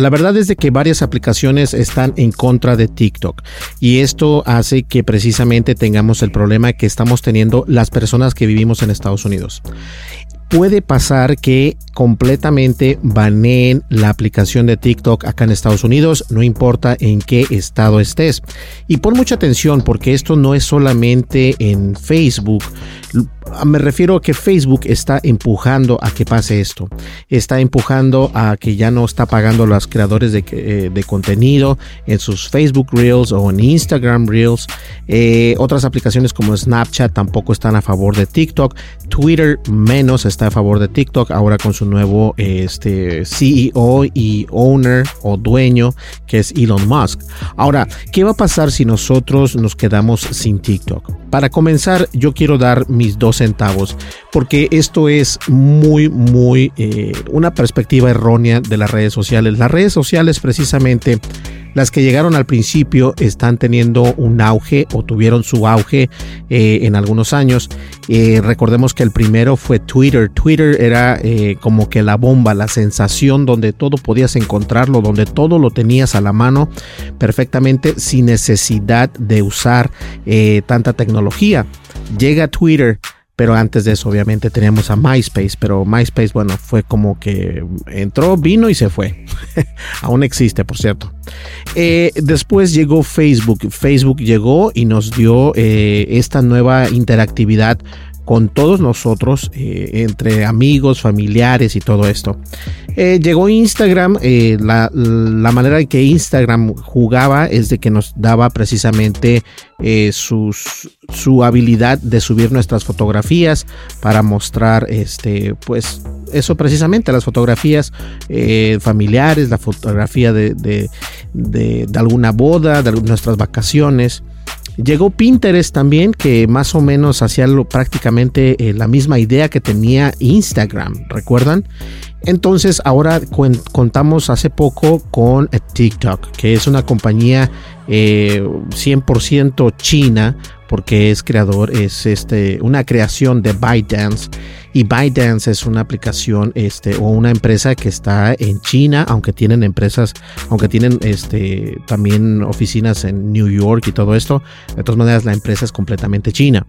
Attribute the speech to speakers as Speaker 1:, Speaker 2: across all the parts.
Speaker 1: La verdad es de que varias aplicaciones están en contra de TikTok y esto hace que precisamente tengamos el problema que estamos teniendo las personas que vivimos en Estados Unidos. Puede pasar que completamente baneen la aplicación de TikTok acá en Estados Unidos, no importa en qué estado estés. Y pon mucha atención porque esto no es solamente en Facebook. Me refiero a que Facebook está empujando a que pase esto. Está empujando a que ya no está pagando a los creadores de, eh, contenido en sus Facebook Reels o en Instagram Reels. Eh, otras aplicaciones como Snapchat tampoco están a favor de TikTok. Twitter menos está a favor de TikTok ahora con su nuevo este, CEO y owner o dueño que es Elon Musk. Ahora, ¿qué va a pasar si nosotros nos quedamos sin TikTok? Para comenzar, yo quiero dar mis dos centavos porque esto es muy, muy eh, una perspectiva errónea de las redes sociales. Las redes sociales precisamente las que llegaron al principio están teniendo un auge o tuvieron su auge eh, en algunos años. Eh, recordemos que el primero fue Twitter. Twitter era eh, como que la bomba, la sensación donde todo podías encontrarlo, donde todo lo tenías a la mano perfectamente sin necesidad de usar tanta tecnología. Llega Twitter pero antes de eso, obviamente, teníamos a MySpace, pero MySpace, bueno, fue como que entró, vino y se fue. Aún existe, por cierto. Eh, después llegó Facebook. Facebook llegó y nos dio eh, esta nueva interactividad con todos nosotros, eh, entre amigos, familiares y todo esto. Eh, llegó Instagram, eh, la, manera en que Instagram jugaba es de que nos daba precisamente su habilidad de subir nuestras fotografías para mostrar este, pues eso precisamente, las fotografías familiares, la fotografía de, de, de, de alguna boda, de nuestras vacaciones. Llegó Pinterest también, que más o menos hacía prácticamente eh, la misma idea que tenía Instagram, ¿recuerdan? Entonces ahora contamos hace poco con eh, TikTok, que es una compañía 100% eh, china, porque es creador, es este, una creación de ByteDance y ByteDance es una aplicación este, o una empresa que está en China, aunque tienen empresas, aunque tienen este, también oficinas en New York y todo esto. De todas maneras, la empresa es completamente china.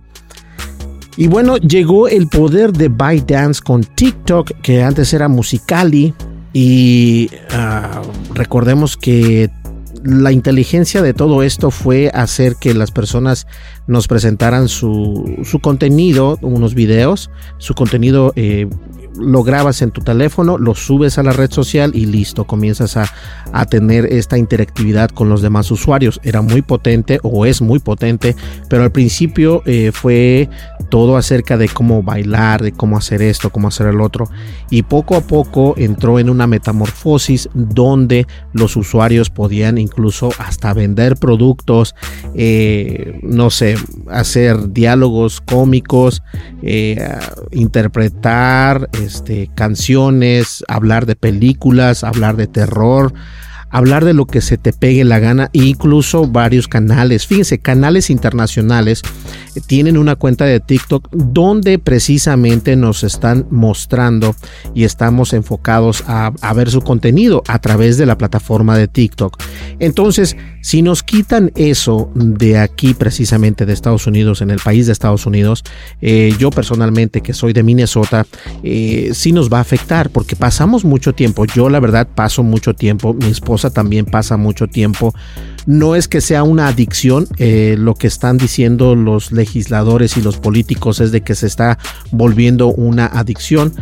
Speaker 1: Y bueno, llegó el poder de ByteDance con TikTok, que antes era Musicali. Y ah, recordemos que la inteligencia de todo esto fue hacer que las personas nos presentaran su, su contenido, unos videos, su contenido eh, lo grabas en tu teléfono, lo subes a la red social y listo, comienzas a, a, tener esta interactividad con los demás usuarios. Era muy potente o es muy potente, pero al principio eh, fue todo acerca de cómo bailar, de cómo hacer esto, cómo hacer el otro. Y poco a poco entró en una metamorfosis donde los usuarios podían incluso hasta vender productos, eh, no sé, hacer diálogos cómicos, eh, interpretar este, canciones, hablar de películas, hablar de terror, hablar de lo que se te pegue la gana, incluso varios canales. Fíjense, canales internacionales eh, tienen una cuenta de TikTok donde precisamente nos están mostrando y estamos enfocados a, a ver su contenido a través de la plataforma de TikTok. Entonces, si nos quitan eso de aquí precisamente de Estados Unidos, en el país de Estados Unidos, eh, yo personalmente que soy de Minnesota, eh, sí nos va a afectar porque pasamos mucho tiempo. Yo la verdad paso mucho tiempo, mi esposa también pasa mucho tiempo. No es que sea una adicción, eh, lo que están diciendo los legisladores y los políticos es de que se está volviendo una adicción.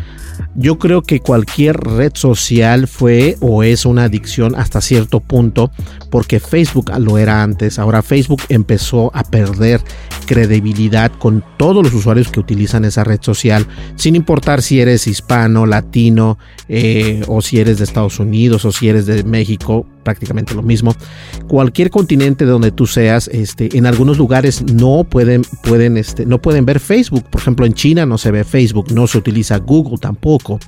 Speaker 1: Yo creo que cualquier red social fue o es una adicción hasta cierto punto porque Facebook lo era antes. Ahora Facebook empezó a perder credibilidad con todos los usuarios que utilizan esa red social, sin importar si eres hispano, latino eh, o si eres de Estados Unidos o si eres de México prácticamente lo mismo. Cualquier continente donde tú seas, este, en algunos lugares no pueden, pueden, este, no pueden ver Facebook. Por ejemplo, en China no se ve Facebook, no se utiliza Google tampoco.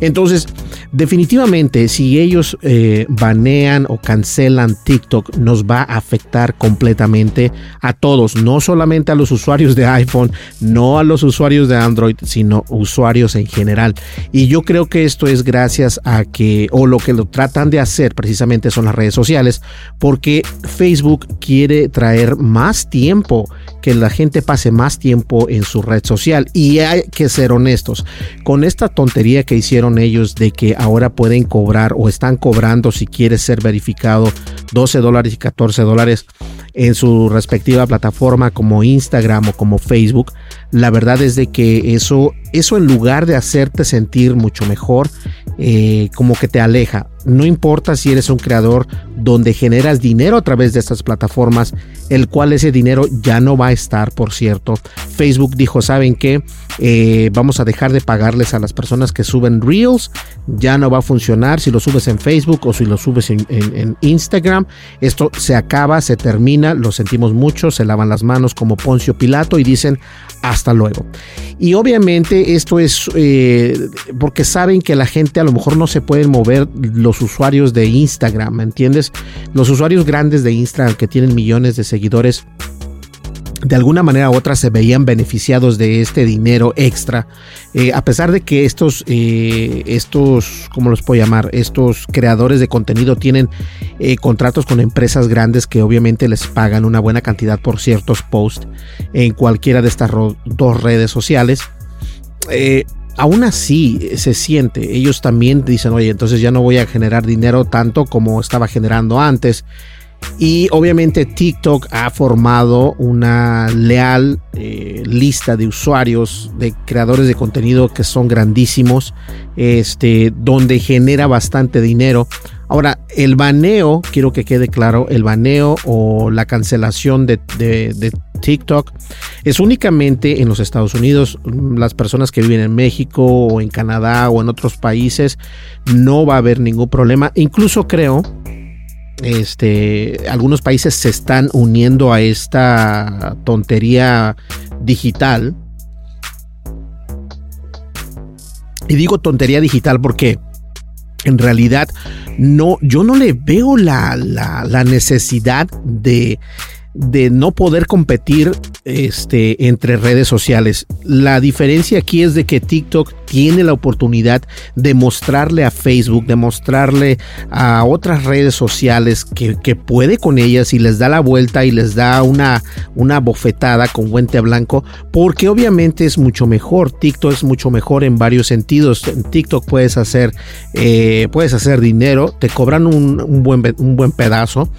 Speaker 1: Entonces, definitivamente, si ellos eh, banean o cancelan TikTok, nos va a afectar completamente a todos, no solamente a los usuarios de iPhone, no a los usuarios de Android, sino usuarios en general. Y yo creo que esto es gracias a que, o lo que lo tratan de hacer precisamente son las redes sociales, porque Facebook quiere traer más tiempo, que la gente pase más tiempo en su red social. Y hay que ser honestos, con esta tontería que hicieron ellos de que ahora pueden cobrar o están cobrando si quieres ser verificado 12 dólares y 14 dólares en su respectiva plataforma como Instagram o como Facebook, la verdad es de que eso, eso en lugar de hacerte sentir mucho mejor, eh, como que te aleja. No importa si eres un creador donde generas dinero a través de estas plataformas, el cual ese dinero ya no va a estar, por cierto. Facebook dijo, ¿saben qué? Eh, vamos a dejar de pagarles a las personas que suben reels, ya no va a funcionar si lo subes en Facebook o si lo subes en, en Instagram. Esto se acaba, se termina, lo sentimos mucho, se lavan las manos como Poncio Pilato y dicen, hasta luego. Y obviamente esto es eh, porque saben que la gente a lo mejor no se pueden mover los usuarios de Instagram, ¿me entiendes? Los usuarios grandes de Instagram que tienen millones de seguidores de alguna manera u otra se veían beneficiados de este dinero extra, eh, a pesar de que estos, eh, estos, ¿cómo los puedo llamar? Estos creadores de contenido tienen eh, contratos con empresas grandes que obviamente les pagan una buena cantidad por ciertos posts en cualquiera de estas dos redes sociales. aún así se siente, ellos también dicen, oye, entonces ya no voy a generar dinero tanto como estaba generando antes y obviamente TikTok ha formado una leal eh, lista de usuarios, de creadores de contenido que son grandísimos, este, donde genera bastante dinero. Ahora, el baneo, quiero que quede claro, el baneo o la cancelación de, de, TikTok es únicamente en los Estados Unidos. Las personas que viven en México o en Canadá o en otros países no va a haber ningún problema. Incluso creo este, algunos países se están uniendo a esta tontería digital. Y digo tontería digital porque en realidad no, yo no le veo la, la necesidad de de no poder competir este, entre redes sociales. La diferencia aquí es de que TikTok tiene la oportunidad de mostrarle a Facebook, de mostrarle a otras redes sociales que, puede con ellas y les da la vuelta y les da una, bofetada con guante blanco, porque obviamente es mucho mejor. TikTok es mucho mejor en varios sentidos. En TikTok puedes hacer, eh, puedes hacer dinero, te cobran un buen pedazo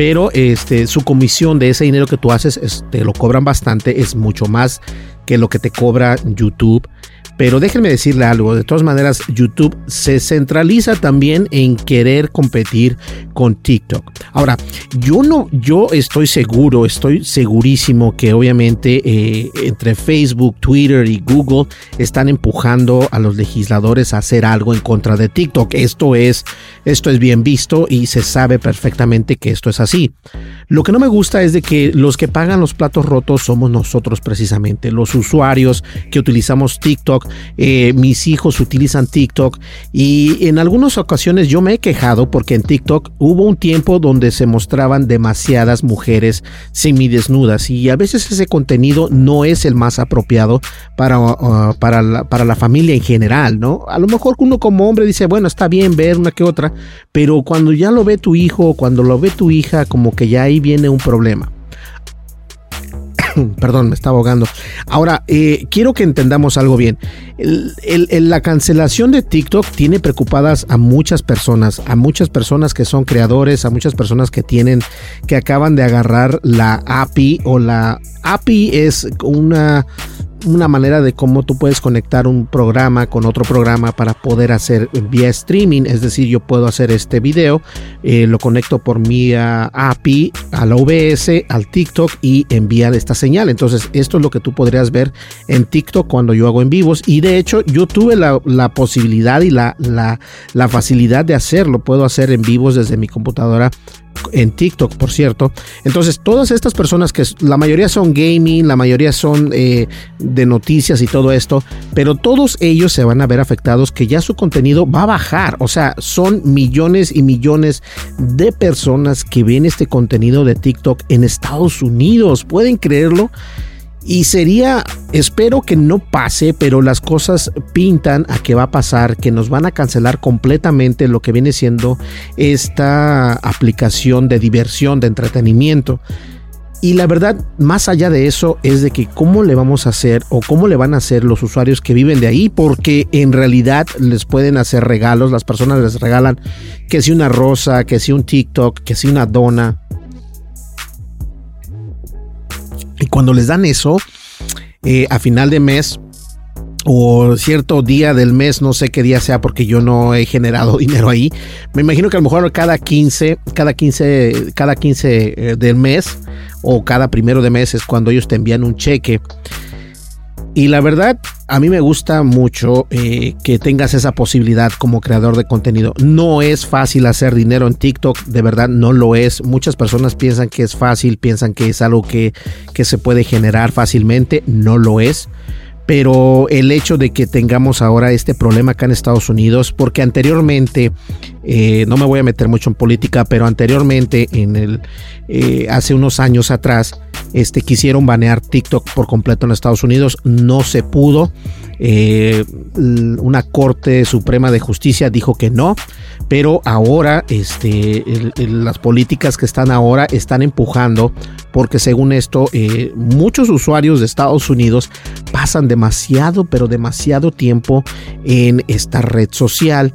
Speaker 1: pero este, su comisión de ese dinero que tú haces te lo cobran bastante, es mucho más que lo que te cobra YouTube. Pero déjenme decirle algo, de todas maneras YouTube se centraliza también en querer competir con TikTok. Ahora, yo no, yo estoy seguro, estoy segurísimo que obviamente eh, entre Facebook, Twitter y Google están empujando a los legisladores a hacer algo en contra de TikTok. Esto es, esto es bien visto y se sabe perfectamente que esto es así. Lo que no me gusta es de que los que pagan los platos rotos somos nosotros precisamente, los usuarios que utilizamos TikTok. Eh, mis hijos utilizan TikTok y en algunas ocasiones yo me he quejado porque en TikTok hubo un tiempo donde se mostraban demasiadas mujeres semidesnudas y a veces ese contenido no es el más apropiado para, uh, para, la, para la familia en general, ¿no? A lo mejor uno como hombre dice, bueno, está bien ver una que otra, pero cuando ya lo ve tu hijo, cuando lo ve tu hija, como que ya ahí viene un problema. Perdón, me estaba ahogando. Ahora, eh, quiero que entendamos algo bien. la cancelación de TikTok tiene preocupadas a muchas personas, a muchas personas que son creadores, a muchas personas que tienen, que acaban de agarrar la API o la API es una una manera de cómo tú puedes conectar un programa con otro programa para poder hacer vía streaming. Es decir, yo puedo hacer este video, eh, lo conecto por mi API a la OBS, al TikTok y enviar esta señal. Entonces, esto es lo que tú podrías ver en TikTok cuando yo hago en vivos. Y de hecho, yo tuve la, posibilidad y la facilidad de hacerlo. Puedo hacer en vivos desde mi computadora en TikTok, por cierto. Entonces, todas estas personas que la mayoría son gaming, la mayoría son eh, de noticias y todo esto, pero todos ellos se van a ver afectados que ya su contenido va a bajar. O sea, son millones y millones de personas que ven este contenido de TikTok en Estados Unidos. ¿Pueden creerlo? Y sería, espero que no pase, pero las cosas pintan a que va a pasar, que nos van a cancelar completamente lo que viene siendo esta aplicación de diversión, de entretenimiento. Y la verdad, más allá de eso, es de que cómo le vamos a hacer o cómo le van a hacer los usuarios que viven de ahí, porque en realidad les pueden hacer regalos, las personas les regalan que si una rosa, que si un TikTok, que si una dona, cuando les dan eso, eh, a final de mes o cierto día del mes, no sé qué día sea porque yo no he generado dinero ahí. Me imagino que a lo mejor cada 15, cada 15, cada 15 eh, del mes o cada primero de mes es cuando ellos te envían un cheque y la verdad, a mí me gusta mucho eh, que tengas esa posibilidad como creador de contenido. No es fácil hacer dinero en TikTok, de verdad no lo es. Muchas personas piensan que es fácil, piensan que es algo que, que se puede generar fácilmente, no lo es pero el hecho de que tengamos ahora este problema acá en Estados Unidos, porque anteriormente, eh, no me voy a meter mucho en política, pero anteriormente, eh, hace unos años atrás, este, quisieron banear TikTok por completo en Estados Unidos, no se pudo. Eh, una Corte Suprema de Justicia dijo que no, pero ahora este, las políticas que están ahora están empujando porque según esto muchos usuarios de Estados Unidos pasan demasiado, pero demasiado tiempo en esta red social.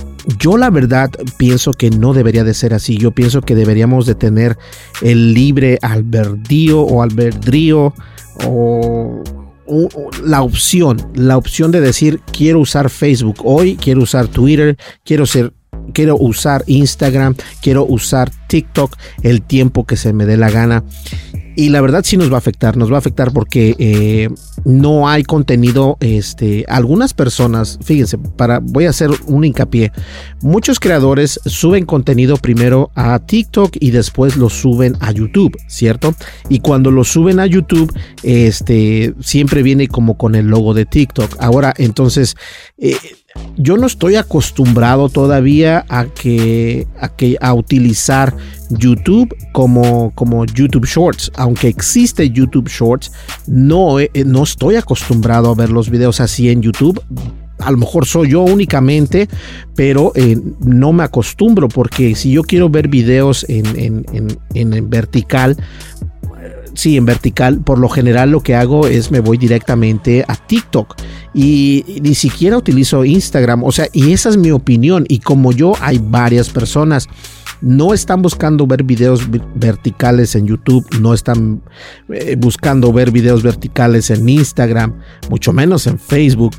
Speaker 1: Yo la verdad pienso que no debería de ser así. Yo pienso que deberíamos de tener el libre albedrío o albedrío o la opción, la opción de decir quiero usar Facebook hoy, quiero usar Twitter, quiero ser quiero usar Instagram, quiero usar TikTok el tiempo que se me dé la gana. Y la verdad sí nos va a afectar, nos va a afectar porque eh, no hay contenido, este, algunas personas, fíjense, para, voy a hacer un hincapié, muchos creadores suben contenido primero a TikTok y después lo suben a YouTube, ¿cierto? Y cuando lo suben a YouTube, este, siempre viene como con el logo de TikTok. Ahora, entonces, eh, yo no estoy acostumbrado todavía a que a, que, a utilizar YouTube como, como YouTube Shorts. Aunque existe YouTube Shorts, no, eh, no estoy acostumbrado a ver los videos así en YouTube. A lo mejor soy yo únicamente, pero eh, no me acostumbro porque si yo quiero ver videos en, en vertical, sí, en vertical, por lo general lo que hago es me voy directamente a TikTok y ni siquiera utilizo Instagram, o sea, y esa es mi opinión y como yo hay varias personas no están buscando ver videos verticales en YouTube, no están eh, buscando ver videos verticales en Instagram, mucho menos en Facebook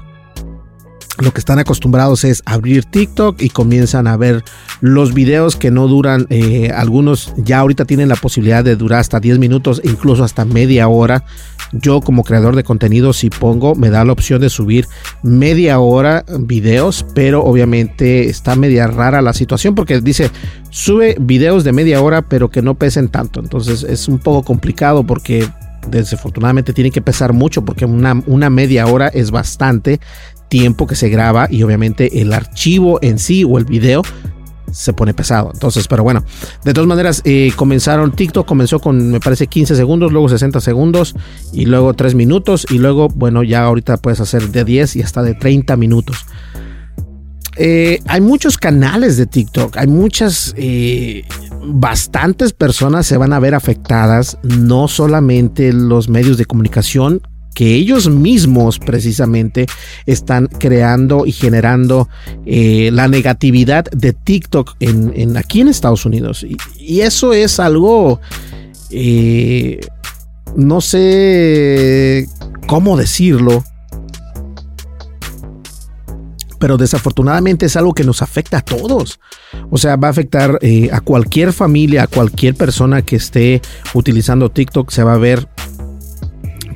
Speaker 1: lo que están acostumbrados es abrir TikTok y comienzan a ver los videos que no duran, eh, algunos ya ahorita tienen la posibilidad de durar hasta 10 minutos, incluso hasta media hora. Yo como creador de contenido si pongo me da la opción de subir media hora videos, pero obviamente está media rara la situación porque dice sube videos de media hora pero que no pesen tanto. Entonces es un poco complicado porque desafortunadamente tiene que pesar mucho porque una, una media hora es bastante tiempo que se graba y obviamente el archivo en sí o el video se pone pesado. Entonces, pero bueno, de todas maneras, eh, comenzaron, TikTok comenzó con, me parece, 15 segundos, luego 60 segundos y luego 3 minutos y luego, bueno, ya ahorita puedes hacer de 10 y hasta de 30 minutos. Eh, hay muchos canales de TikTok, hay muchas, eh, bastantes personas se van a ver afectadas, no solamente los medios de comunicación, que ellos mismos precisamente están creando y generando eh, la negatividad de TikTok aquí en Estados Unidos. Y, eso es algo, eh, no sé cómo decirlo, pero desafortunadamente es algo que nos afecta a todos. O sea, va a afectar eh, a cualquier familia, a cualquier persona que esté utilizando TikTok, se va a ver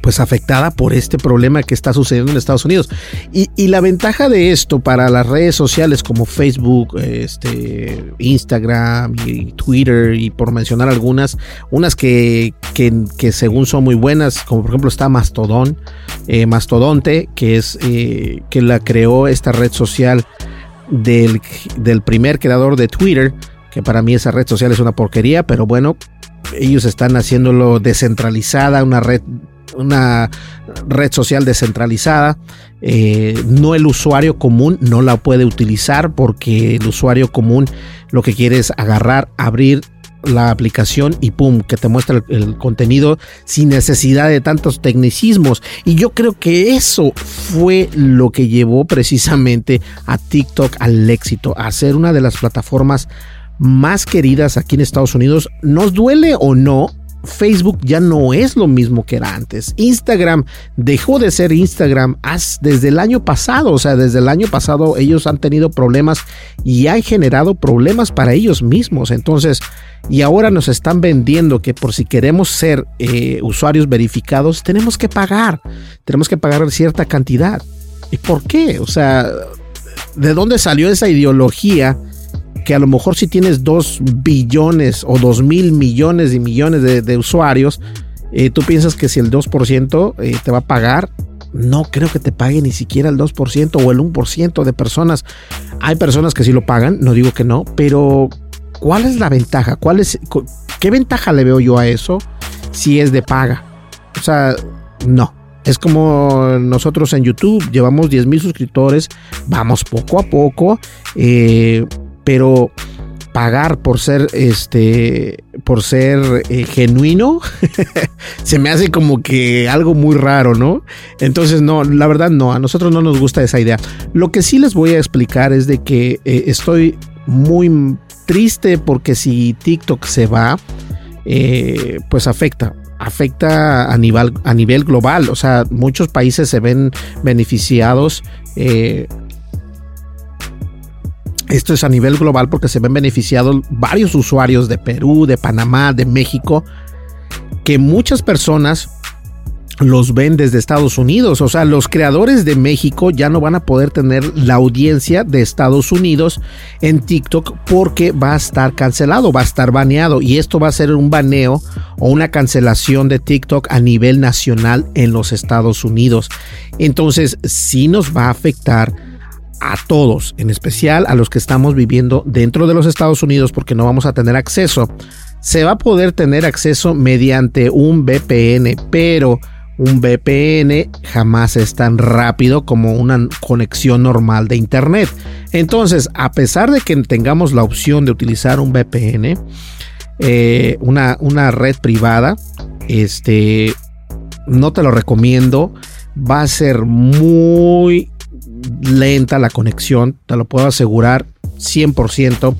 Speaker 1: pues afectada por este problema que está sucediendo en Estados Unidos. Y, la ventaja de esto para las redes sociales como Facebook, este, Instagram y Twitter, y por mencionar algunas, unas que, que, según son muy buenas, como por ejemplo está Mastodon, eh, Mastodonte, que es eh, que la creó esta red social del, del primer creador de Twitter, que para mí esa red social es una porquería, pero bueno, ellos están haciéndolo descentralizada, una red una red social descentralizada. Eh, no el usuario común no la puede utilizar porque el usuario común lo que quiere es agarrar, abrir la aplicación y pum, que te muestra el, contenido sin necesidad de tantos tecnicismos. Y yo creo que eso fue lo que llevó precisamente a TikTok al éxito, a ser una de las plataformas más queridas aquí en Estados Unidos. Nos duele o no, Facebook ya no es lo mismo que era antes. Instagram dejó de ser Instagram desde el año pasado. O sea, desde el año pasado ellos han tenido problemas y han generado problemas para ellos mismos. Entonces, y ahora nos están vendiendo que por si queremos ser eh, usuarios verificados, tenemos que pagar. Tenemos que pagar cierta cantidad. ¿Y por qué? O sea, ¿de dónde salió esa ideología? Que a lo mejor si tienes 2 billones o 2 mil millones y millones de, usuarios, eh, tú piensas que si el 2% eh, te va a pagar, no creo que te pague ni siquiera el 2% o el 1% de personas. Hay personas que sí lo pagan, no digo que no, pero ¿cuál es la ventaja? ¿Cuál es, ¿Qué ventaja le veo yo a eso si es de paga? O sea, no. Es como nosotros en YouTube llevamos 10 mil suscriptores, vamos poco a poco. Eh, pero, pagar por ser este por ser eh, genuino se me hace como que algo muy raro no entonces no la verdad no a nosotros no nos gusta esa idea lo que sí les voy a explicar es de que eh, estoy muy triste porque si TikTok se va eh, pues afecta afecta a nivel, a nivel global. O sea, muchos países se ven beneficiados. Esto es a nivel global porque se ven beneficiados varios usuarios de Perú, de Panamá, de México, que muchas personas los ven desde Estados Unidos. O sea, los creadores de México ya no van a poder tener la audiencia de Estados Unidos en TikTok porque va a estar cancelado, va a estar baneado. Y esto va a ser un baneo o una cancelación de TikTok a nivel nacional en los Estados Unidos. Entonces, sí nos va a afectar a todos, en especial a los que estamos viviendo dentro de los Estados Unidos porque no vamos a tener acceso. Se va a poder tener acceso mediante un VPN, pero un VPN jamás es tan rápido como una conexión normal de Internet. Entonces, a pesar de que tengamos la opción de utilizar un VPN, eh, una, una, red privada, este, no te lo recomiendo. Va a ser muy lenta la conexión, te lo puedo asegurar 100%.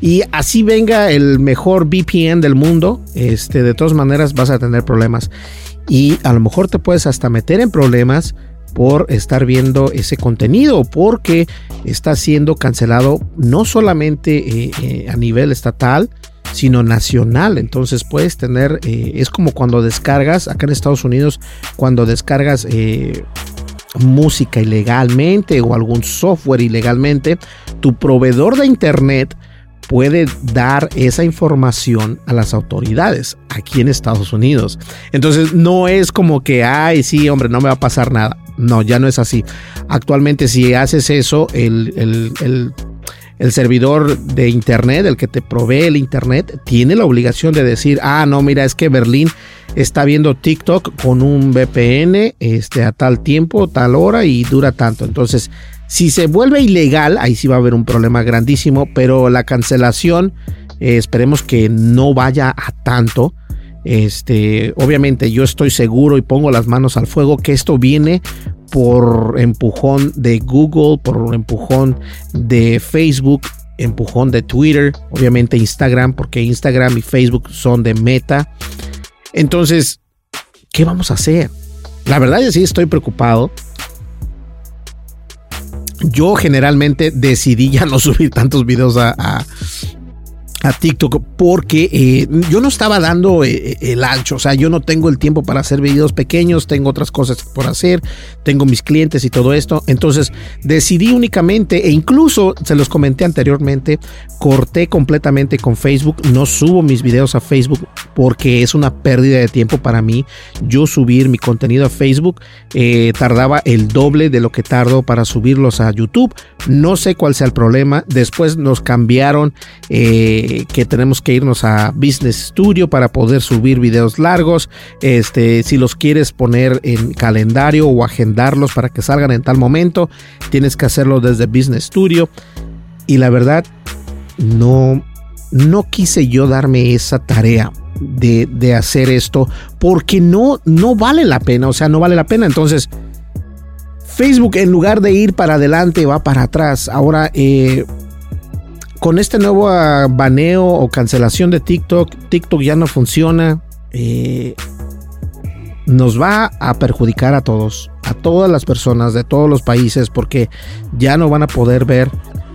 Speaker 1: Y así venga el mejor VPN del mundo, este, de todas maneras vas a tener problemas y a lo mejor te puedes hasta meter en problemas por estar viendo ese contenido porque está siendo cancelado no solamente eh, eh, a nivel estatal sino nacional entonces puedes tener eh, es como cuando descargas acá en Estados Unidos cuando descargas música ilegalmente o algún software ilegalmente tu proveedor de internet puede dar esa información a las autoridades aquí en Estados Unidos. Entonces no es como que, ay, sí, hombre, no me va a pasar nada. No, ya no es así. Actualmente si haces eso, el, el, servidor de Internet, el que te provee el Internet, tiene la obligación de decir, ah, no, mira, es que Berlín está viendo TikTok con un VPN este, a tal tiempo, tal hora y dura tanto. Entonces, si se vuelve ilegal, ahí sí va a haber un problema grandísimo, pero la cancelación eh, esperemos que no vaya a tanto. Este, obviamente yo estoy seguro y pongo las manos al fuego que esto viene por empujón de Google, por empujón de Facebook, empujón de Twitter, obviamente Instagram, porque Instagram y Facebook son de meta. Entonces, ¿qué vamos a hacer? La verdad es que sí estoy preocupado yo generalmente decidí ya no subir tantos videos a, a TikTok porque eh, yo no estaba dando eh, eh, el ancho, o sea, yo no tengo el tiempo para hacer videos pequeños, tengo otras cosas por hacer, tengo mis clientes y todo esto, entonces decidí únicamente e incluso se los comenté anteriormente, corté completamente con Facebook, no subo mis videos a Facebook porque es una pérdida de tiempo para mí, yo subir mi contenido a Facebook tardaba el doble de lo que tardo para subirlos a YouTube, no sé cuál sea el problema, después nos cambiaron eh, que tenemos que irnos a Business Studio para poder subir videos largos. Este, si los quieres poner en calendario o agendarlos para que salgan en tal momento, tienes que hacerlo desde Business Studio. Y la verdad, no, no quise yo darme esa tarea. De, de hacer esto porque no, no vale la pena, o sea, no vale la pena. Entonces, Facebook en lugar de ir para adelante va para atrás. Ahora, eh, con este nuevo ah, baneo o cancelación de TikTok, TikTok ya no funciona. Eh, nos va a perjudicar a todos, a todas las personas de todos los países, porque ya no van a poder ver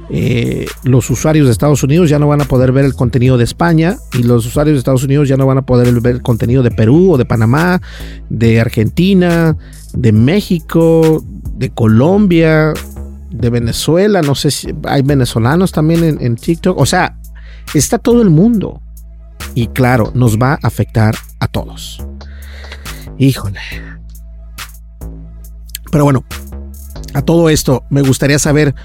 Speaker 1: eh, los usuarios de Estados Unidos ya no van a poder ver el contenido de España y los usuarios de Estados Unidos ya no van a poder ver el contenido de Perú o de Panamá, de Argentina, de México, de Colombia, de Venezuela, no sé si hay venezolanos también en, TikTok, o sea, está todo el mundo. Y claro, nos va a afectar a todos. Híjole. Pero bueno, a todo esto me gustaría saber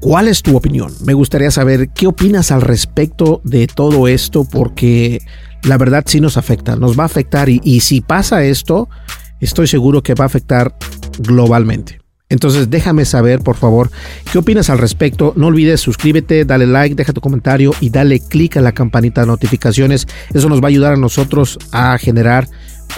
Speaker 1: cuál es tu opinión. Me gustaría saber qué opinas al respecto de todo esto porque la verdad sí nos afecta, nos va a afectar y, y si pasa esto, estoy seguro que va a afectar globalmente. Entonces déjame saber, por favor, qué opinas al respecto. No olvides suscríbete, dale like, deja tu comentario y dale click a la campanita de notificaciones. Eso nos va a ayudar a nosotros a generar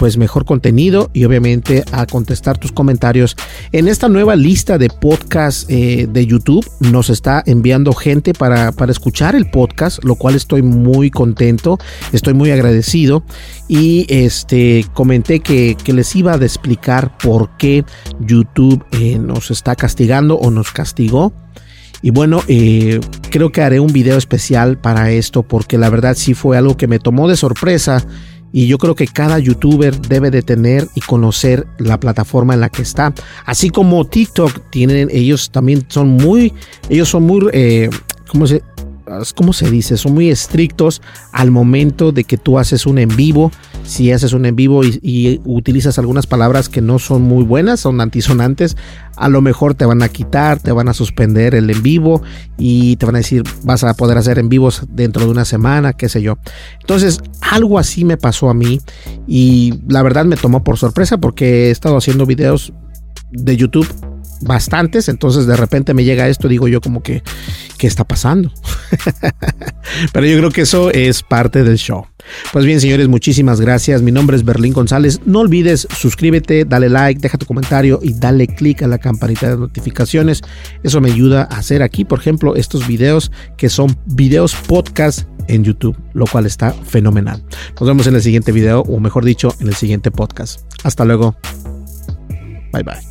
Speaker 1: pues mejor contenido y obviamente a contestar tus comentarios. En esta nueva lista de podcast eh, de YouTube nos está enviando gente para, para, escuchar el podcast, lo cual estoy muy contento, estoy muy agradecido y este comenté que, que les iba a explicar por qué YouTube eh, nos está castigando o nos castigó. Y bueno, eh, creo que haré un video especial para esto porque la verdad sí fue algo que me tomó de sorpresa y yo creo que cada youtuber debe de tener y conocer la plataforma en la que está. Así como TikTok tienen, ellos también son muy, ellos son muy, eh, ¿cómo se, ¿cómo se dice? Son muy estrictos al momento de que tú haces un en vivo. Si haces un en vivo y, utilizas algunas palabras que no son muy buenas, son antisonantes, a lo mejor te van a quitar, te van a suspender el en vivo y te van a decir vas a poder hacer en vivos dentro de una semana, qué sé yo. Entonces, algo así me pasó a mí y la verdad me tomó por sorpresa porque he estado haciendo videos de YouTube bastantes, entonces de repente me llega esto, digo yo como que, ¿qué está pasando? Pero yo creo que eso es parte del show. Pues bien, señores, muchísimas gracias. Mi nombre es Berlín González. No olvides suscríbete, dale like, deja tu comentario y dale click a la campanita de notificaciones. Eso me ayuda a hacer aquí, por ejemplo, estos videos que son videos podcast en YouTube, lo cual está fenomenal. Nos vemos en el siguiente video, o mejor dicho, en el siguiente podcast. Hasta luego. Bye bye.